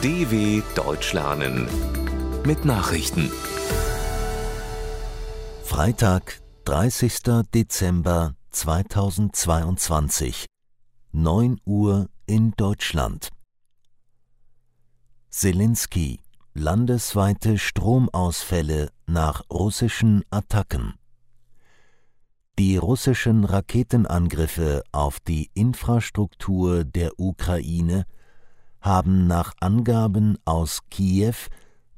DW Deutsch lernen mit Nachrichten. Freitag, 30. Dezember 2022, 9 Uhr in Deutschland. Zelensky, landesweite Stromausfälle nach russischen Attacken. Die russischen Raketenangriffe auf die Infrastruktur der Ukraine haben nach Angaben aus Kiew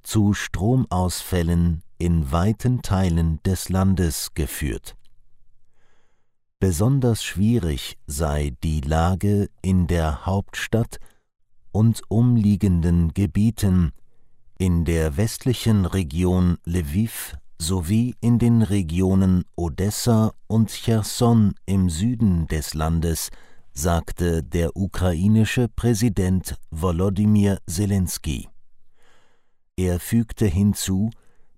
zu Stromausfällen in weiten Teilen des Landes geführt. Besonders schwierig sei die Lage in der Hauptstadt und umliegenden Gebieten, in der westlichen Region Lviv sowie in den Regionen Odessa und Cherson im Süden des Landes, sagte der ukrainische Präsident Volodymyr Zelensky. Er fügte hinzu,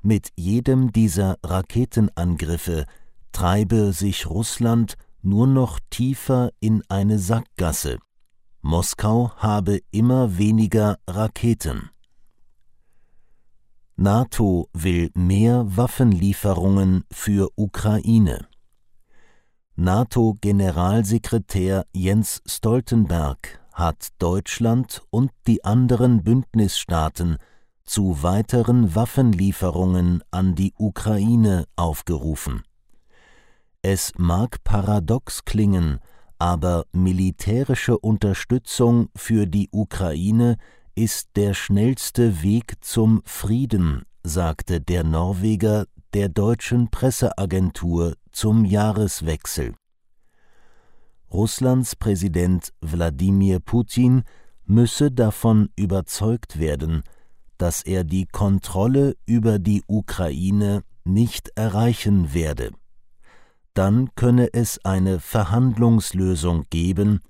mit jedem dieser Raketenangriffe treibe sich Russland nur noch tiefer in eine Sackgasse. Moskau habe immer weniger Raketen. NATO will mehr Waffenlieferungen für Ukraine. NATO-Generalsekretär Jens Stoltenberg hat Deutschland und die anderen Bündnisstaaten zu weiteren Waffenlieferungen an die Ukraine aufgerufen. Es mag paradox klingen, aber militärische Unterstützung für die Ukraine ist der schnellste Weg zum Frieden, sagte der Norweger der deutschen Presseagentur zum Jahreswechsel. Russlands Präsident Wladimir Putin müsse davon überzeugt werden, dass er die Kontrolle über die Ukraine nicht erreichen werde. Dann könne es eine Verhandlungslösung geben,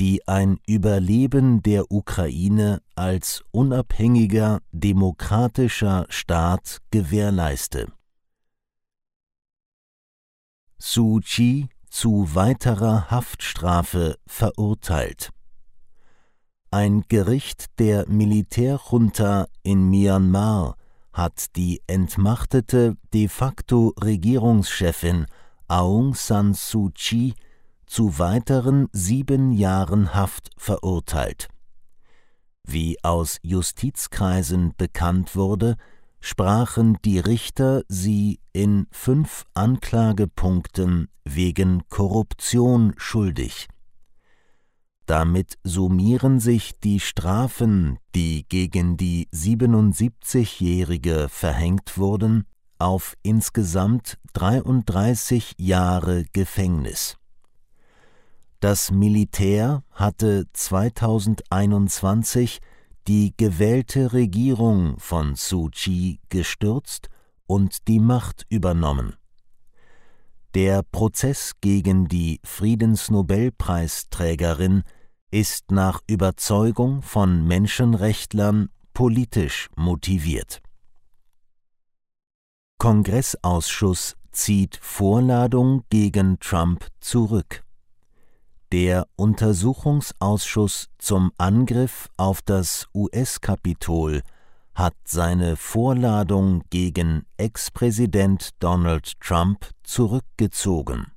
die ein Überleben der Ukraine als unabhängiger demokratischer Staat gewährleiste. Suu Kyi zu weiterer Haftstrafe verurteilt. Ein Gericht der Militärjunta in Myanmar hat die entmachtete de facto Regierungschefin Aung San Suu Kyi zu weiteren sieben Jahren Haft verurteilt. Wie aus Justizkreisen bekannt wurde, sprachen die Richter sie in fünf Anklagepunkten wegen Korruption schuldig. Damit summieren sich die Strafen, die gegen die 77-Jährige verhängt wurden, auf insgesamt 33 Jahre Gefängnis. Das Militär hatte 2021 die gewählte Regierung von Suu Kyi gestürzt und die Macht übernommen. Der Prozess gegen die Friedensnobelpreisträgerin ist nach Überzeugung von Menschenrechtlern politisch motiviert. Kongressausschuss zieht Vorladung gegen Trump zurück. Der Untersuchungsausschuss zum Angriff auf das US-Kapitol hat seine Vorladung gegen Ex-Präsident Donald Trump zurückgezogen.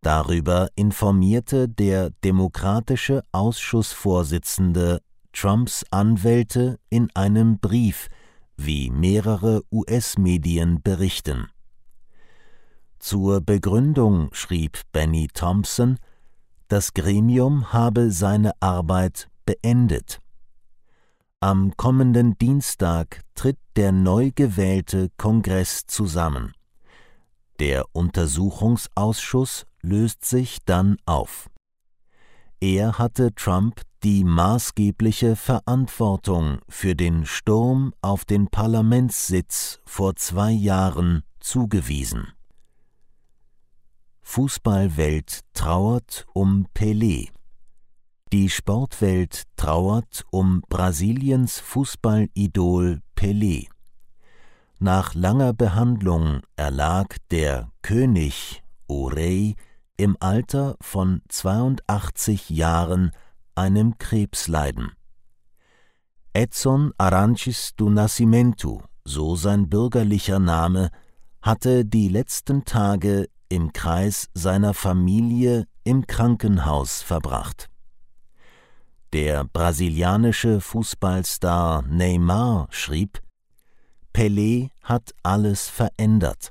Darüber informierte der demokratische Ausschussvorsitzende Trumps Anwälte in einem Brief, wie mehrere US-Medien berichten. Zur Begründung schrieb Benny Thompson, das Gremium habe seine Arbeit beendet. Am kommenden Dienstag tritt der neu gewählte Kongress zusammen. Der Untersuchungsausschuss löst sich dann auf. Er hatte Trump die maßgebliche Verantwortung für den Sturm auf den Parlamentssitz vor zwei Jahren zugewiesen. Fußballwelt trauert um Pelé. Die Sportwelt trauert um Brasiliens Fußballidol Pelé. Nach langer Behandlung erlag der König Orey im Alter von 82 Jahren einem Krebsleiden. Edson Aranches do Nascimento, so sein bürgerlicher Name, hatte die letzten Tage im Kreis seiner Familie im Krankenhaus verbracht. Der brasilianische Fußballstar Neymar schrieb, Pelé hat alles verändert.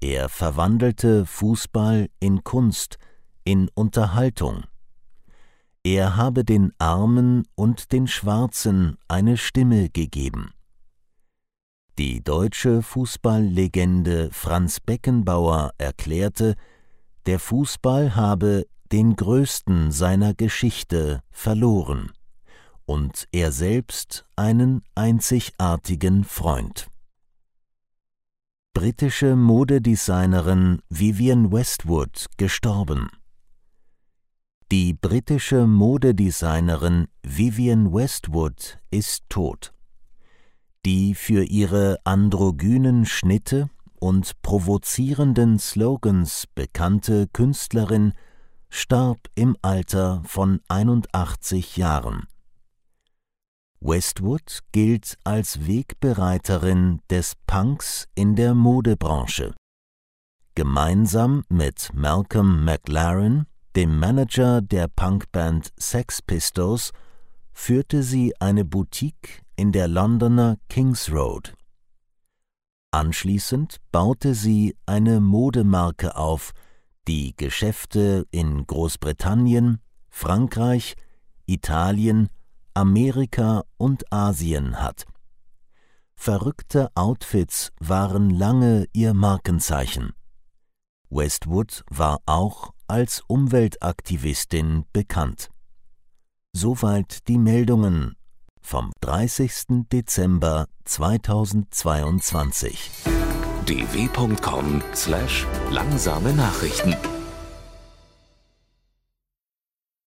Er verwandelte Fußball in Kunst, in Unterhaltung. Er habe den Armen und den Schwarzen eine Stimme gegeben. Die deutsche Fußballlegende Franz Beckenbauer erklärte, der Fußball habe den größten seiner Geschichte verloren und er selbst einen einzigartigen Freund. Britische Modedesignerin Vivienne Westwood gestorben. Die britische Modedesignerin Vivienne Westwood ist tot die für ihre androgynen Schnitte und provozierenden Slogans bekannte Künstlerin starb im Alter von 81 Jahren. Westwood gilt als Wegbereiterin des Punks in der Modebranche. Gemeinsam mit Malcolm McLaren, dem Manager der Punkband Sex Pistols, führte sie eine Boutique in der Londoner Kings Road. Anschließend baute sie eine Modemarke auf, die Geschäfte in Großbritannien, Frankreich, Italien, Amerika und Asien hat. Verrückte Outfits waren lange ihr Markenzeichen. Westwood war auch als Umweltaktivistin bekannt. Soweit die Meldungen vom 30. Dezember 2022. dw.com/langsame Nachrichten